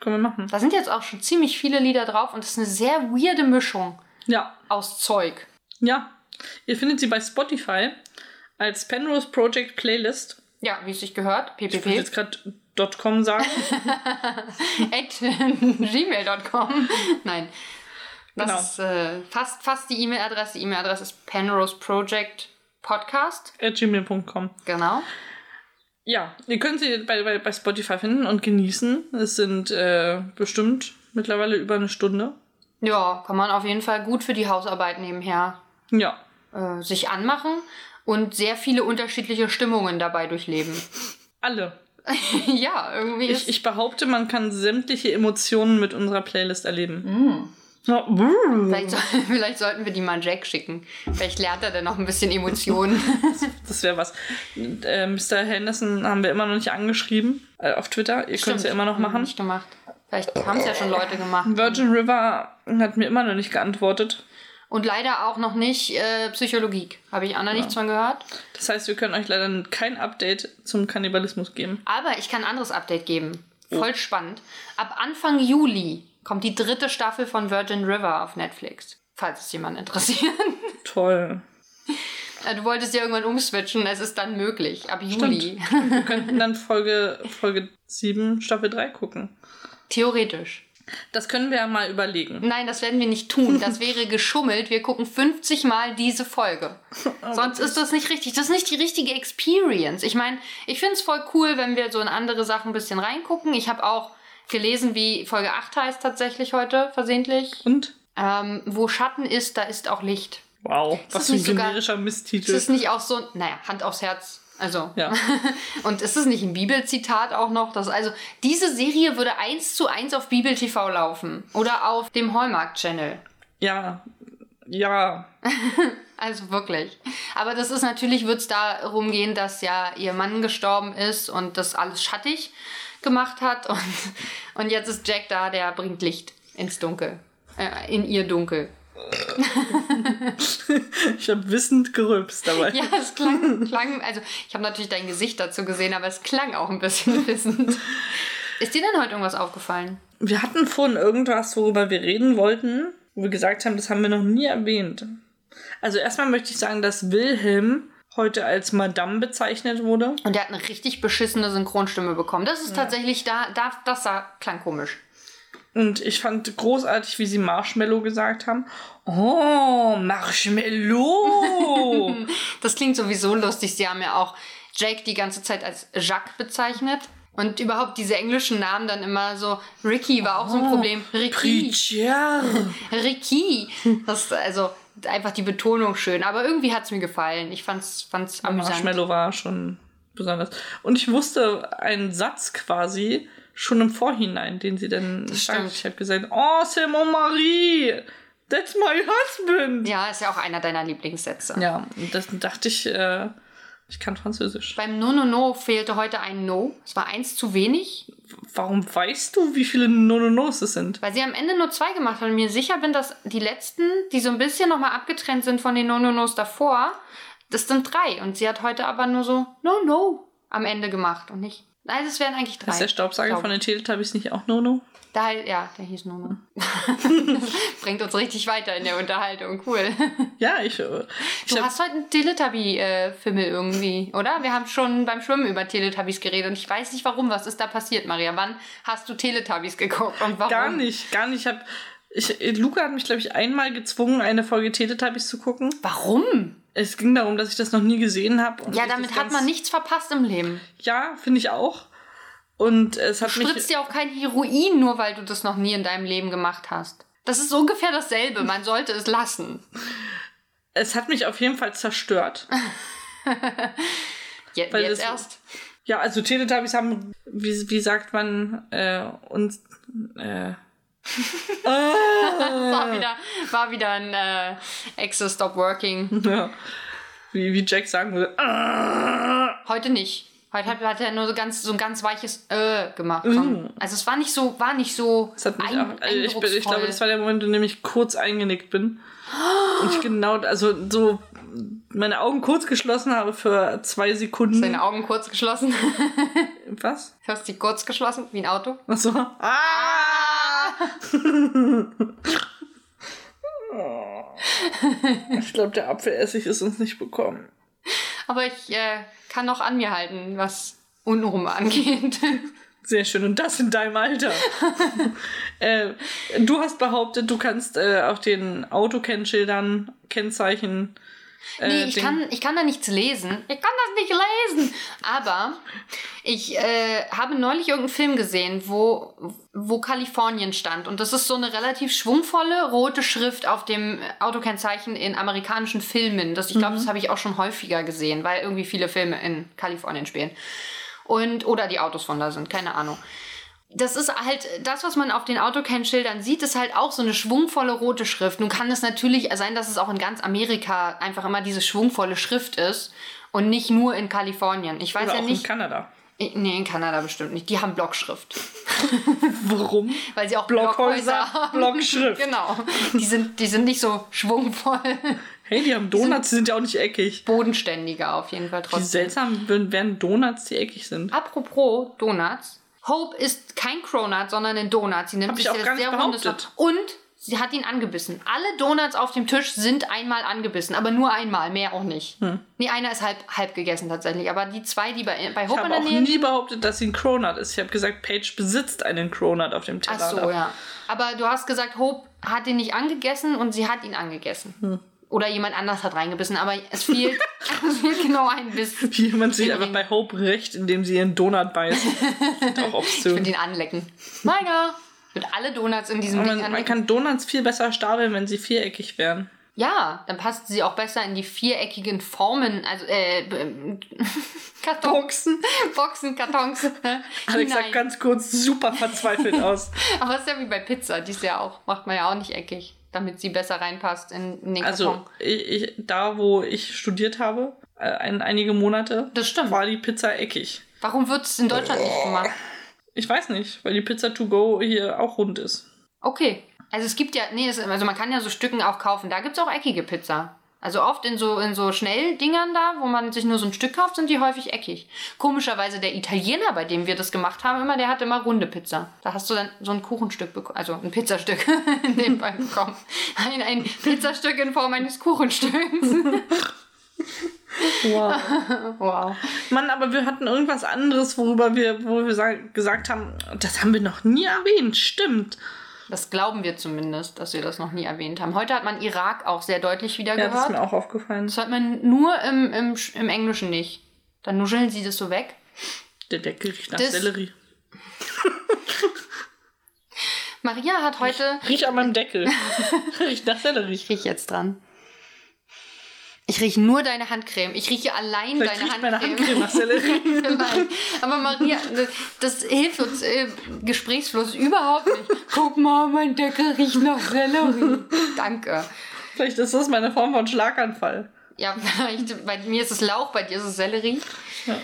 können wir machen. Da sind jetzt auch schon ziemlich viele Lieder drauf und das ist eine sehr weirde Mischung Ja, aus Zeug. ja. Ihr findet sie bei Spotify als Penrose Project Playlist. Ja, wie es sich gehört, Ich würde ppp. jetzt gerade .com sagen. at gmail.com. Nein. Das Genau. ist äh, fast, fast die E-Mail-Adresse. Die E-Mail-Adresse ist Penrose Project Podcast. at gmail.com. Genau. Ja, ihr könnt sie bei, bei, bei Spotify finden und genießen. Es sind äh, bestimmt mittlerweile über eine Stunde. Ja, kann man auf jeden Fall gut für die Hausarbeit nebenher Ja, äh, sich anmachen und sehr viele unterschiedliche Stimmungen dabei durchleben. alle. ja, irgendwie Ich, ich behaupte, man kann sämtliche Emotionen mit unserer Playlist erleben. Mm. Ja. Vielleicht, vielleicht sollten wir die mal Jack schicken. Vielleicht lernt er dann noch ein bisschen Emotionen. Das wäre was. Äh, Mr. Henderson haben wir immer noch nicht angeschrieben äh, auf Twitter. Ihr könnt es ja immer noch machen. Nicht gemacht. Vielleicht haben es ja schon Leute gemacht. Virgin River hat mir immer noch nicht geantwortet. Und leider auch noch nicht äh, Psychologie. Habe ich auch noch nichts von gehört. Das heißt, wir können euch leider kein Update zum Kannibalismus geben. Aber ich kann ein anderes Update geben. Voll spannend. Ab Anfang Juli kommt die dritte Staffel von Virgin River auf Netflix. Falls es jemand interessiert. Toll. Äh, Du wolltest ja irgendwann umswitchen, es ist dann möglich. Ab Juli. Wir könnten dann Folge, Folge 7, Staffel 3 gucken. Theoretisch. Das können wir ja mal überlegen. Nein, das werden wir nicht tun. Das wäre geschummelt. Wir gucken 50 Mal diese Folge. Sonst ist das nicht richtig. Das ist nicht die richtige Experience. Ich meine, ich finde es voll cool, wenn wir so in andere Sachen ein bisschen reingucken. Ich habe auch gelesen, wie Folge 8 heißt tatsächlich heute, versehentlich. Und? Ähm, wo Schatten ist, da ist auch Licht. Wow, Ist was für ein generischer Ist Misttitel. es nicht auch so, naja, Hand aufs Herz. Also. Ja. Und ist es nicht ein Bibelzitat auch noch? Das, also, diese Serie würde eins zu eins auf Bibel TV laufen. Oder auf dem Hallmark-Channel. Ja. Ja. Also wirklich. Aber das ist natürlich, wird es darum gehen, dass ja ihr Mann gestorben ist und das alles schattig gemacht hat. Und, und jetzt ist Jack da, der bringt Licht ins Dunkel. Äh, in ihr Dunkel. Ich habe wissend gerülpst dabei. Ja, es klang, klang also ich habe natürlich dein Gesicht dazu gesehen, aber es klang auch ein bisschen wissend. Ist dir denn heute irgendwas aufgefallen? Wir hatten vorhin irgendwas, worüber wir reden wollten, wo wir gesagt haben, das haben wir noch nie erwähnt. Also erstmal möchte ich sagen, dass Wilhelm heute als Madame bezeichnet wurde. Und er hat eine richtig beschissene Synchronstimme bekommen. Das ist tatsächlich, da, da, das sah, klang komisch. Und ich fand großartig, wie sie Marshmallow gesagt haben. Oh, Marshmallow! Das klingt sowieso lustig. Sie haben ja auch Jake die ganze Zeit als Jacques bezeichnet. Und überhaupt diese englischen Namen dann immer so. Ricky war auch so ein Problem. Ricky. Ricky. Das also einfach die Betonung schön. Aber irgendwie hat es mir gefallen. Ich fand's, fand's amüsant. Marshmallow war schon besonders. Und ich wusste einen Satz quasi schon im Vorhinein, den sie dann sagt. Ich habe gesagt, oh, c'est mon mari! That's my husband! Ja, ist ja auch einer deiner Lieblingssätze. Ja, und das dachte ich, äh, ich kann Französisch. Beim No No No fehlte heute ein No. Es war eins zu wenig, Warum weißt du, wie viele No-No-Nos es sind? weil sie am Ende nur zwei gemacht haben. Und mir sicher bin, dass die letzten, die so ein bisschen nochmal abgetrennt sind von den No No Nos davor, das sind drei. Und sie hat heute aber nur so No No am Ende gemacht und nicht. Nein, das wären eigentlich drei. Ist der Staubsauger von den Teletubbies nicht auch No-No? Da, ja, der hieß No No. Bringt uns richtig weiter in der Unterhaltung. Cool. Ja, ich. äh, ich Du hab, hast heute einen Teletubby-Fimmel irgendwie, oder? Wir haben schon beim Schwimmen über Teletubbies geredet und ich weiß nicht warum. Was ist da passiert, Maria? Wann hast du Teletubbies geguckt und warum? gar nicht, gar nicht. Ich hab, ich, Luca hat mich, glaube ich, einmal gezwungen, eine Folge Teletubbies zu gucken. Warum? es ging darum, dass ich das noch nie gesehen habe. Ja, damit hat man nichts verpasst im Leben. Ja, finde ich auch. Und es hat Du mich. spritzt dir auch kein Heroin, nur weil du das noch nie in deinem Leben gemacht hast. Das ist ungefähr dasselbe. Man sollte es lassen. Es hat mich auf jeden Fall zerstört. Je Weil jetzt das- erst. Ja, also Teletubbies haben, wie, wie sagt man, äh, uns. Äh, War wieder, war wieder ein äh, Exe Stop Working. ja, wie, wie Jack sagen würde. Ah! Heute nicht. Heute hat, hat er nur so ganz so ein ganz weiches äh gemacht. Mm. Also es war nicht so, war nicht so Das hat mich ein, auch, also ich, bin, ich glaube, das war der Moment, in dem ich kurz eingenickt bin. Und ich genau, also so meine Augen kurz geschlossen habe für zwei Sekunden. Deine Augen kurz geschlossen. Was? Du hast die kurz geschlossen, wie ein Auto. Achso. Ah! ich glaube, der Apfelessig ist uns nicht bekommen. Aber ich äh, kann noch an mir halten, was untenrum angeht. Sehr schön. Und das in deinem Alter. äh, du hast behauptet, du kannst äh, auf den Autokennschildern Kennzeichen. Äh, Nee, ich kann, ich kann da nichts lesen. Ich kann das nicht lesen. Aber ich äh, habe neulich irgendeinen Film gesehen, wo, wo Kalifornien stand. Und das ist so eine relativ schwungvolle rote Schrift auf dem Autokennzeichen in amerikanischen Filmen. Das, ich glaube, das habe ich auch schon häufiger gesehen, weil irgendwie viele Filme in Kalifornien spielen. Und, oder die Autos von da sind, keine Ahnung. Das ist halt, das, was man auf den Autokennschildern sieht, ist halt auch so eine schwungvolle rote Schrift. Nun kann es natürlich sein, dass es auch in ganz Amerika einfach immer diese schwungvolle Schrift ist und nicht nur in Kalifornien. Ich weiß Oder ja auch in nicht. Kanada. Ich- Nee, in Kanada bestimmt nicht. Die haben Blockschrift. Warum? Weil sie auch Blockhäuser, Blockhäuser haben. Blockschrift. Genau. Die sind, die sind nicht so schwungvoll. Hey, die haben Donuts, die sind ja auch nicht eckig. Bodenständiger auf jeden Fall Wie trotzdem. seltsam werden Donuts, die eckig sind. Apropos Donuts. Hope ist kein Cronut, sondern ein Donut. Sie nennt Hab sich ich auch sehr behauptet. Und sie hat ihn angebissen. Alle Donuts auf dem Tisch sind einmal angebissen, aber nur einmal, mehr auch nicht. Hm. Nee, einer ist halb, halb gegessen tatsächlich. Aber die zwei, die bei, bei Ich Hope in habe der Nähe. nie behauptet, dass sie ein Cronut ist. Ich habe gesagt, Paige besitzt einen Cronut auf dem Ach Teller. so, ja. Aber du hast gesagt, Hope hat ihn nicht angegessen und sie hat ihn angegessen. Hm. Oder jemand anders hat reingebissen, aber es fehlt, es fehlt genau ein Biss. Wie jemand sich Im einfach bei Hope rächt, indem sie ihren Donut beißt. auch Ich obszön. den anlecken. Meiner! Mit alle Donuts in diesem Aber Ding Man, man anlecken. kann Donuts viel besser stapeln, wenn sie viereckig wären. Ja, dann passt sie auch besser in die viereckigen Formen, also äh, b- Karton, Boxen. Kartons. ne, Alex sah ganz kurz super verzweifelt aus. Aber es ist ja wie bei Pizza, die ist ja auch, macht man ja auch nicht eckig, damit sie besser reinpasst in, in den Also, Karton. ich, ich, da wo ich studiert habe, äh, ein, einige Monate, Das stimmt. war die Pizza eckig. Warum wird es in Deutschland nicht gemacht? Ich weiß nicht, weil die Pizza to go hier auch rund ist. Okay. Also es gibt ja, nee, es, also man kann ja so Stücken auch kaufen. Da gibt es auch eckige Pizza. Also oft in so, in so Schnelldingern da, wo man sich nur so ein Stück kauft, sind die häufig eckig. Komischerweise der Italiener, bei dem wir das gemacht haben, immer, der hatte immer runde Pizza. Da hast du dann so ein Kuchenstück bekommen, also ein Pizzastück in dem Fall bekommen. Ein, ein Pizzastück in Form eines Kuchenstücks. Wow. wow. Mann, aber wir hatten irgendwas anderes, worüber wir, wo wir sa- gesagt haben, das haben wir noch nie erwähnt. Stimmt. Das glauben wir zumindest, dass wir das noch nie erwähnt haben. Heute hat man Irak auch sehr deutlich wieder Ja, das ist gehört. mir auch aufgefallen. Das hört man nur im, im, im Englischen nicht. Dann nuscheln sie das so weg. Der Deckel riecht nach Das- Sellerie. Maria hat heute. Riech an meinem Deckel. riecht nach Sellerie. Ich rieche jetzt dran. Ich rieche nur deine Handcreme. Ich rieche allein Vielleicht deine riecht meine Handcreme. Handcreme nach Sellerie. Aber Maria, das, das hilft uns äh, Gesprächsfluss überhaupt nicht. Guck mal, mein Deckel riecht nach Sellerie. Danke. Vielleicht ist das meine Form von Schlaganfall. Ja, vielleicht, bei mir ist es Lauch, bei dir ist es Sellerie. Ja.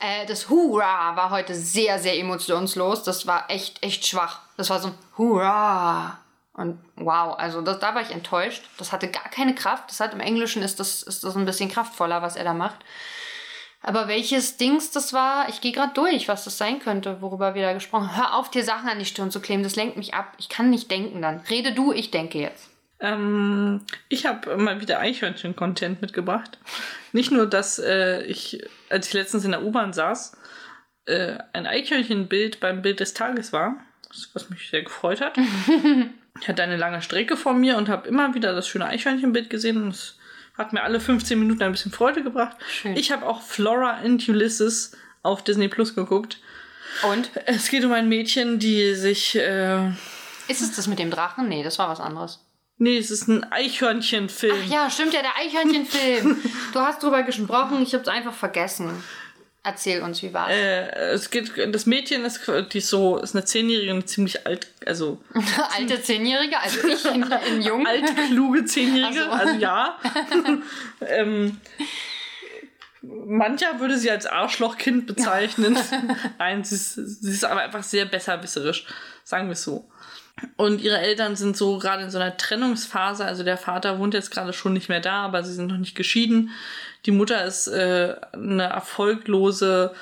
Äh, das Hurra war heute sehr, sehr emotionslos. Das war echt, echt schwach. Das war so ein Hurra. Und wow, also das, da war ich enttäuscht. Das hatte gar keine Kraft. Das hat im Englischen ist das, ist das ein bisschen kraftvoller, was er da macht. Aber welches Dings das war, ich gehe gerade durch, was das sein könnte, worüber wir da gesprochen haben. Hör auf, dir Sachen an die Stirn zu kleben, das lenkt mich ab. Ich kann nicht denken dann. Rede du, ich denke jetzt. Ähm, ich habe mal wieder Eichhörnchen-Content mitgebracht. Nicht nur, dass äh, ich, als ich letztens in der U-Bahn saß, äh, ein Eichhörnchenbild beim Bild des Tages war, was mich sehr gefreut hat. ich hatte eine lange Strecke vor mir und habe immer wieder das schöne Eichhörnchenbild gesehen und es Hat mir alle 15 Minuten ein bisschen Freude gebracht. Schön. Ich habe auch Flora and Ulysses auf Disney Plus geguckt. Und? Es geht um ein Mädchen, die sich. Äh, Ist es das mit dem Drachen? Nee, das war was anderes. nee, es ist ein Eichhörnchenfilm. Ach ja, stimmt ja, der Eichhörnchenfilm. du hast drüber gesprochen, ich hab's einfach vergessen. Erzähl uns, wie war's? Äh, es geht, das Mädchen ist, die ist so, ist eine Zehnjährige und ziemlich alt, also Alte Zehnjährige, also ich in, in Jung. altkluge Zehnjährige, Ach so. also ja. ähm, mancher würde sie als Arschlochkind bezeichnen. Nein, sie ist, sie ist aber einfach sehr besserwisserisch, sagen wir es so. Und ihre Eltern sind so gerade in so einer Trennungsphase. Also der Vater wohnt jetzt gerade schon nicht mehr da, aber sie sind noch nicht geschieden. Die Mutter ist äh, eine erfolglose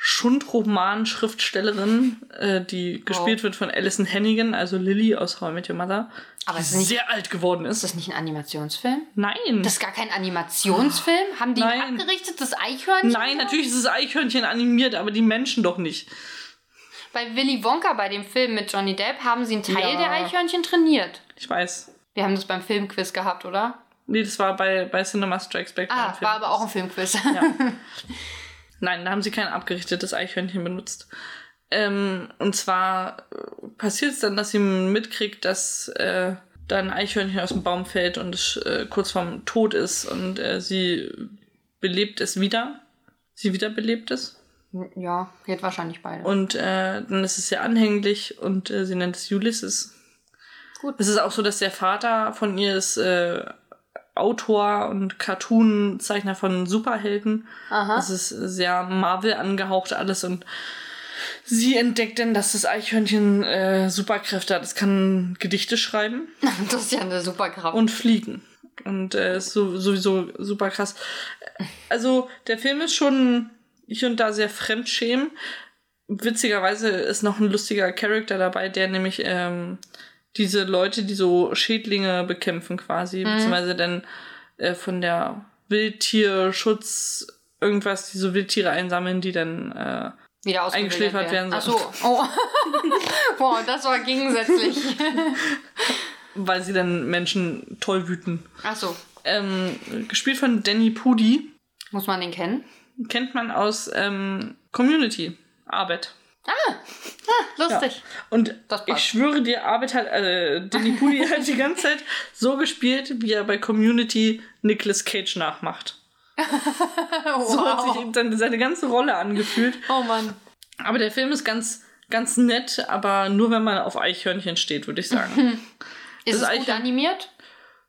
Schundroman-Schriftstellerin, äh, die gespielt wird von Alison Hannigan, also Lily aus How I Met Your Mother, Aber die ist nicht- sehr alt geworden Ist ist. das nicht ein Animationsfilm? Nein. Das ist gar kein Animationsfilm? Haben die Nein. ein abgerichtetes Eichhörnchen? Nein, natürlich ist das Eichhörnchen animiert, aber die Menschen doch nicht. Bei Willy Wonka, bei dem Film mit Johnny Depp, haben sie einen Teil Ja. der Eichhörnchen trainiert. Ich weiß. Wir haben das beim Filmquiz gehabt, oder? Nee, das war bei, bei Cinema Strikes Back. Ah, war aber auch ein Filmquiz. Ja. Nein, da haben sie kein abgerichtetes Eichhörnchen benutzt. Ähm, und zwar passiert es dann, dass sie mitkriegt, dass äh, da ein Eichhörnchen aus dem Baum fällt und es äh, kurz vorm Tod ist und äh, sie belebt es wieder. Sie wiederbelebt es. Ja, geht wahrscheinlich beide. Und äh, dann ist es sehr anhänglich und äh, sie nennt es Ulysses. Gut. Es ist auch so, dass der Vater von ihr ist äh, Autor und Cartoon-Zeichner von Superhelden. Aha. Das ist sehr Marvel angehaucht alles und sie entdeckt dann, dass das Eichhörnchen äh, Superkräfte hat. Es kann Gedichte schreiben Das ist ja eine super Kraft. und fliegen. Und äh, ist so, sowieso super krass. Also, der Film ist schon hier und da sehr fremdschämen. Witzigerweise ist noch ein lustiger Charakter dabei, der nämlich ähm, diese Leute, die so Schädlinge bekämpfen quasi, beziehungsweise dann äh, von der Wildtierschutz irgendwas, die so Wildtiere einsammeln, die dann äh, wieder eingeschläfert werden Ach sollen. so. Oh. Boah, das war gegensätzlich. weil sie dann Menschen toll wüten. Ach so. Ähm, gespielt von Danny Pudi. Muss man den kennen? Kennt man aus ähm, Community Arbeit. Lustig. Und Das passt. ich schwöre dir, Arbeit hat, äh, Danny Pudi hat die ganze Zeit so gespielt, wie er bei Community Nicolas Cage nachmacht. So hat sich dann seine ganze Rolle angefühlt. Oh Mann. Aber der Film ist ganz, ganz nett, aber nur wenn man auf Eichhörnchen steht, würde ich sagen. Ist Das es gut Eichhörn- animiert?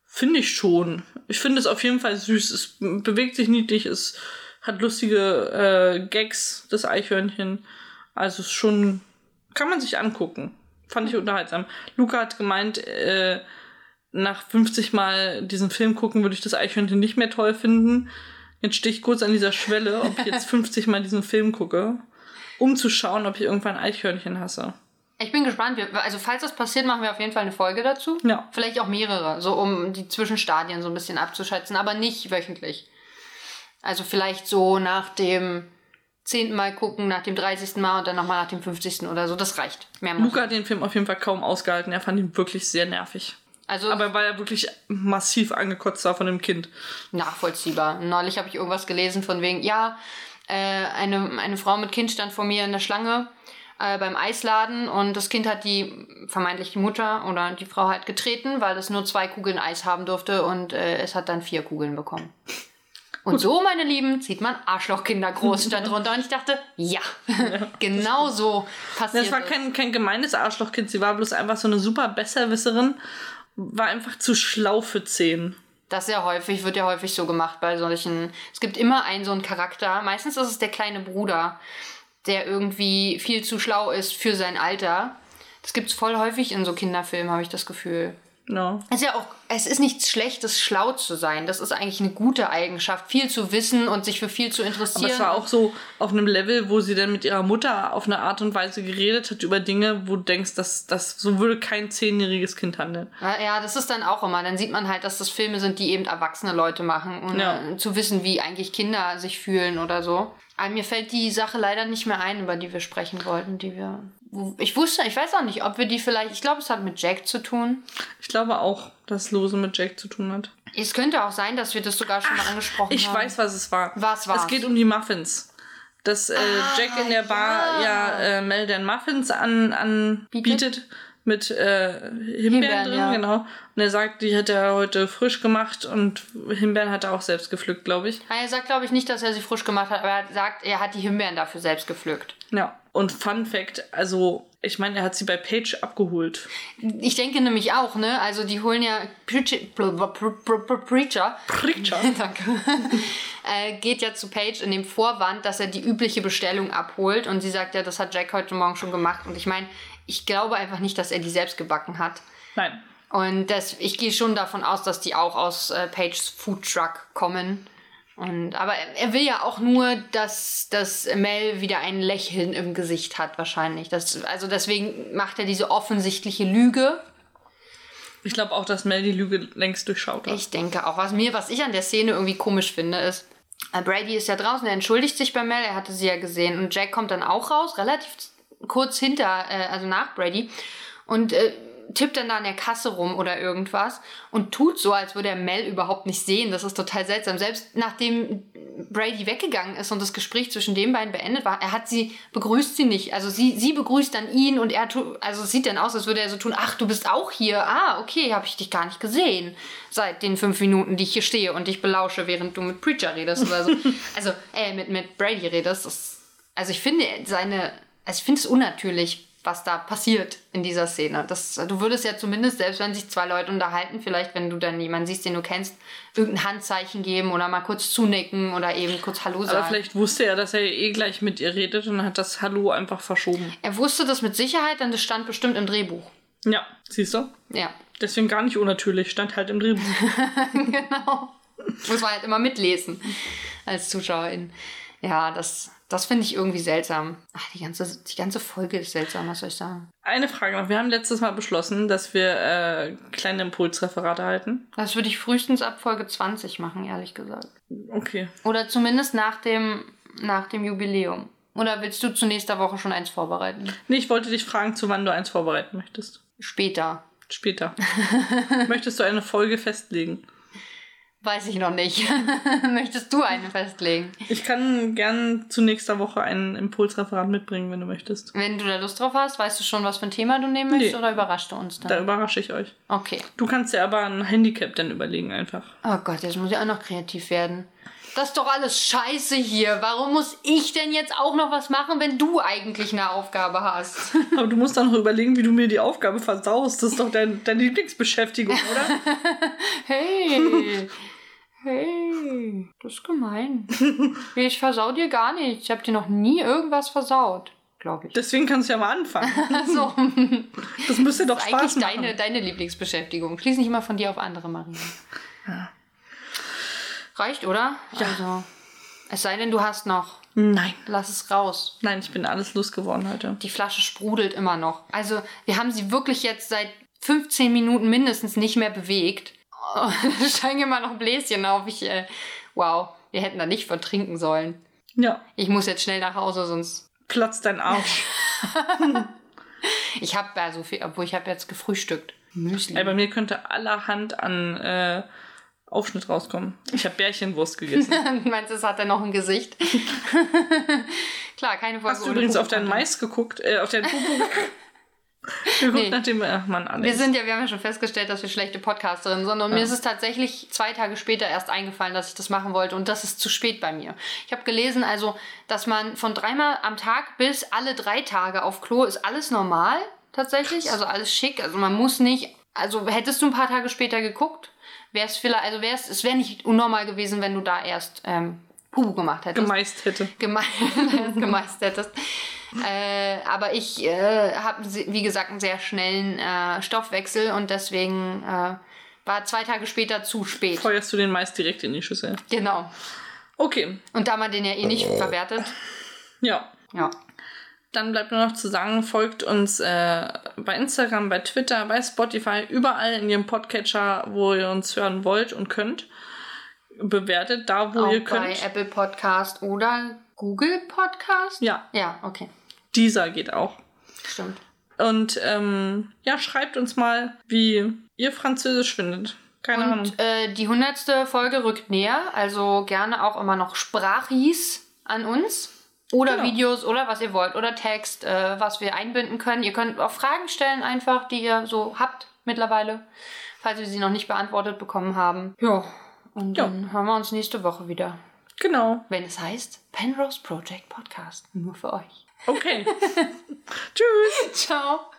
Finde ich schon. Ich finde es auf jeden Fall süß. Es bewegt sich niedlich, es hat lustige äh, Gags, das Eichhörnchen. Also ist schon, kann man sich angucken. Fand ich unterhaltsam. Luca hat gemeint, äh, nach 50 Mal diesen Film gucken, würde ich das Eichhörnchen nicht mehr toll finden. Jetzt stehe ich kurz an dieser Schwelle, ob ich jetzt 50 Mal diesen Film gucke, um zu schauen, ob ich irgendwann ein Eichhörnchen hasse. Ich bin gespannt. Wir, also falls das passiert, machen wir auf jeden Fall eine Folge dazu. Ja. Vielleicht auch mehrere, so um die Zwischenstadien so ein bisschen abzuschätzen, aber nicht wöchentlich. Also vielleicht so nach dem zehnten Mal gucken, nach dem 30. Mal und dann nochmal nach dem 50. oder so. Das reicht. Mehr Luca hat den Film auf jeden Fall kaum ausgehalten. Er fand ihn wirklich sehr nervig. Also Aber weil er wirklich massiv angekotzt war von dem Kind. nachvollziehbar. Neulich habe ich irgendwas gelesen von wegen, ja, äh, eine, eine Frau mit Kind stand vor mir in der Schlange äh, beim Eisladen und das Kind hat die, vermeintlich die Mutter oder die Frau halt getreten, weil es nur zwei Kugeln Eis haben durfte und äh, es hat dann vier Kugeln bekommen. Und so, meine Lieben, zieht man Arschlochkinder groß stand drunter. Und ich dachte, ja, genau so passiert Das war es. kein, kein gemeines Arschlochkind. Sie war bloß einfach so eine super Besserwisserin. War einfach zu schlau für zehn. Das ist ja häufig, wird ja häufig so gemacht bei solchen. Es gibt immer einen so einen Charakter. Meistens ist es der kleine Bruder, der irgendwie viel zu schlau ist für sein Alter. Das gibt's voll häufig in so Kinderfilmen, habe ich das Gefühl. No. Es ist ja auch, es ist nichts Schlechtes, schlau zu sein. Das ist eigentlich eine gute Eigenschaft, viel zu wissen und sich für viel zu interessieren. Aber es war auch so auf einem Level, wo sie dann mit ihrer Mutter auf eine Art und Weise geredet hat über Dinge, wo du denkst, dass das so würde kein zehnjähriges Kind handeln. Ja, Ja, das ist dann auch immer. Dann sieht man halt, dass das Filme sind, die eben erwachsene Leute machen, ohne Ja. zu wissen, wie eigentlich Kinder sich fühlen oder so. Aber mir fällt die Sache leider nicht mehr ein, über die wir sprechen wollten, die wir. Ich wusste, ich weiß auch nicht, ob wir die vielleicht. Ich glaube, es hat mit Jack zu tun. Ich glaube auch, dass Lose mit Jake zu tun hat. Es könnte auch sein, dass wir das sogar schon mal angesprochen Ich haben. weiß, was es war. Was war's? Es geht um die Muffins. Dass äh, Ah, Jack in der Bar ja, äh, Mel den Muffins an, anbietet mit äh, Himbeeren, Himbeeren, drin, ja. genau. Und er sagt, die hat er heute frisch gemacht und Himbeeren hat er auch selbst gepflückt, glaube ich. Er sagt, glaube ich, nicht, dass er sie frisch gemacht hat, aber er sagt, er hat die Himbeeren dafür selbst gepflückt. Ja. Und Fun Fact, also ich meine, er hat sie bei Paige abgeholt. Ich denke nämlich auch, ne? Also die holen ja Preacher, Preacher. Danke. äh, geht ja zu Paige in dem Vorwand, dass er die übliche Bestellung abholt. Und sie sagt ja, das hat Jack heute Morgen schon gemacht. Und ich meine, ich glaube einfach nicht, dass er die selbst gebacken hat. Nein. Und das, ich gehe schon davon aus, dass die auch aus äh, Pages Food Truck kommen. Und, aber er, will ja auch nur, dass, dass Mel wieder ein Lächeln im Gesicht hat, wahrscheinlich. Das, also deswegen macht er diese offensichtliche Lüge. Ich glaube auch, dass Mel die Lüge längst durchschaut hat. Ich denke auch. Was mir, was ich an der Szene irgendwie komisch finde, ist, äh, Brady ist ja draußen, er entschuldigt sich bei Mel, er hatte sie ja gesehen. Und Jack kommt dann auch raus, relativ kurz hinter, äh, also nach Brady. Und äh, tippt dann da an der Kasse rum oder irgendwas und tut so, als würde er Mel überhaupt nicht sehen. Das ist total seltsam. Selbst nachdem Brady weggegangen ist und das Gespräch zwischen den beiden beendet war, er hat sie, begrüßt sie nicht. Also sie, sie begrüßt dann ihn und er tut, also es sieht dann aus, als würde er so tun, ach, du bist auch hier. Ah, okay, habe ich dich gar nicht gesehen. Seit den fünf Minuten, die ich hier stehe und dich belausche, während du mit Preacher redest oder so. also, äh, mit, mit Brady redest. Das, also ich finde seine, also ich finde es unnatürlich, was da passiert in dieser Szene. Das, du würdest ja zumindest, selbst wenn sich zwei Leute unterhalten, vielleicht, wenn du dann jemanden siehst, den du kennst, irgendein Handzeichen geben oder mal kurz zunicken oder eben kurz Hallo sagen. Aber vielleicht wusste er, dass er eh gleich mit ihr redet und hat das Hallo einfach verschoben. er wusste das mit Sicherheit, denn das stand bestimmt im Drehbuch. Ja, siehst du? Ja, Deswegen gar nicht unnatürlich, stand halt im Drehbuch. genau. Muss man halt immer mitlesen als Zuschauerin. Ja, das, das finde ich irgendwie seltsam. Ach, die ganze, die ganze Folge ist seltsam, was soll ich sagen? Eine Frage noch. Wir haben letztes Mal beschlossen, dass wir äh, kleine Impulsreferate halten. Das würde ich frühestens ab Folge 20 machen, ehrlich gesagt. Okay. Oder zumindest nach dem, nach dem Jubiläum. Oder willst du zu nächster Woche schon eins vorbereiten? Nee, ich wollte dich fragen, zu wann du eins vorbereiten möchtest. Später. Später. Möchtest du eine Folge festlegen? Weiß ich noch nicht. Möchtest du eine festlegen? Ich kann gern zu nächster Woche ein Impulsreferat mitbringen, wenn du möchtest. Wenn du da Lust drauf hast, weißt du schon, was für ein Thema du nehmen möchtest Nee. oder überrascht du uns dann? Da überrasche ich euch. Okay. Du kannst dir aber ein Handicap dann überlegen einfach. Oh Gott, jetzt muss ich auch noch kreativ werden. Das ist doch alles scheiße hier. Warum muss ich denn jetzt auch noch was machen, wenn du eigentlich eine Aufgabe hast? Aber du musst dann noch überlegen, wie du mir die Aufgabe versaust. Das ist doch dein, deine Lieblingsbeschäftigung, oder? Hey. Hey. Das ist gemein. Ich versau dir gar nichts. Ich habe dir noch nie irgendwas versaut. Glaube ich. Deswegen kannst du ja mal anfangen. Also, Das müsste doch ist Spaß eigentlich machen. deine, deine Lieblingsbeschäftigung. Schließ nicht immer von dir auf andere, Maria. Reicht, oder? Ja. Also, es sei denn, du hast noch. Nein. Lass es raus. Nein, ich bin alles losgeworden heute. Die Flasche sprudelt immer noch. Also, wir haben sie wirklich jetzt seit 15 Minuten mindestens nicht mehr bewegt. Oh, steigen immer noch Bläschen auf. Ich, äh, wow, wir hätten da nicht von trinken sollen. Ja, Ich muss jetzt schnell nach Hause, sonst. platzt dein Arsch. Ich habe ja so viel, obwohl ich habe jetzt gefrühstückt. Müsli. Ey, bei mir könnte allerhand an äh, Aufschnitt rauskommen. Ich habe Bärchenwurst gegessen. Meinst du, es hat er noch ein Gesicht? Klar, keine Folge Hast du übrigens auf deinen. Mais geguckt? Äh, auf deinen Pupu geguckt, Nee. nachdem... Ach Mann, Alex. Wir sind ja, wir haben ja schon festgestellt, dass wir schlechte Podcasterinnen sind. Und mir Ja. ist es tatsächlich zwei Tage später erst eingefallen, dass ich das machen wollte. Und das ist zu spät bei mir. Ich habe gelesen, also, dass man von dreimal am Tag bis alle drei Tage auf Klo ist alles normal, tatsächlich. Also alles schick. Also man muss nicht. Also hättest du ein paar Tage später geguckt, wäre es vielleicht, also wäre es, es wäre nicht unnormal gewesen, wenn du da erst ähm, Pupu gemacht hättest. gemeist hätte. geme gemeist hättest. Äh, aber ich äh, habe, wie gesagt, einen sehr schnellen äh, Stoffwechsel und deswegen äh, war zwei Tage später zu spät. Feuerst du den Mais direkt in die Schüssel. Genau. Okay, Und da man den ja eh nicht verwertet, ja. ja. Dann bleibt nur noch zu sagen, folgt uns äh, bei Instagram, bei Twitter, bei Spotify, überall in ihrem Podcatcher, wo ihr uns hören wollt und könnt. Bewertet da, wo Auch ihr bei könnt. Apple Podcast oder Google Podcast? Ja, Ja, okay. dieser geht auch. Stimmt. Und ähm, ja, schreibt uns mal, wie ihr Französisch findet. Keine Ahnung. Und äh, die hundertste Folge rückt näher, also gerne auch immer noch Sprachis an uns. Oder Genau. Videos oder was ihr wollt. Oder Text, äh, was wir einbinden können. Ihr könnt auch Fragen stellen einfach, die ihr so habt mittlerweile, falls wir sie noch nicht beantwortet bekommen haben. Ja, und Ja. dann hören wir uns nächste Woche wieder. Genau. Wenn es heißt Penrose Project Podcast. Nur für euch. Okay. Tschüss. Ciao.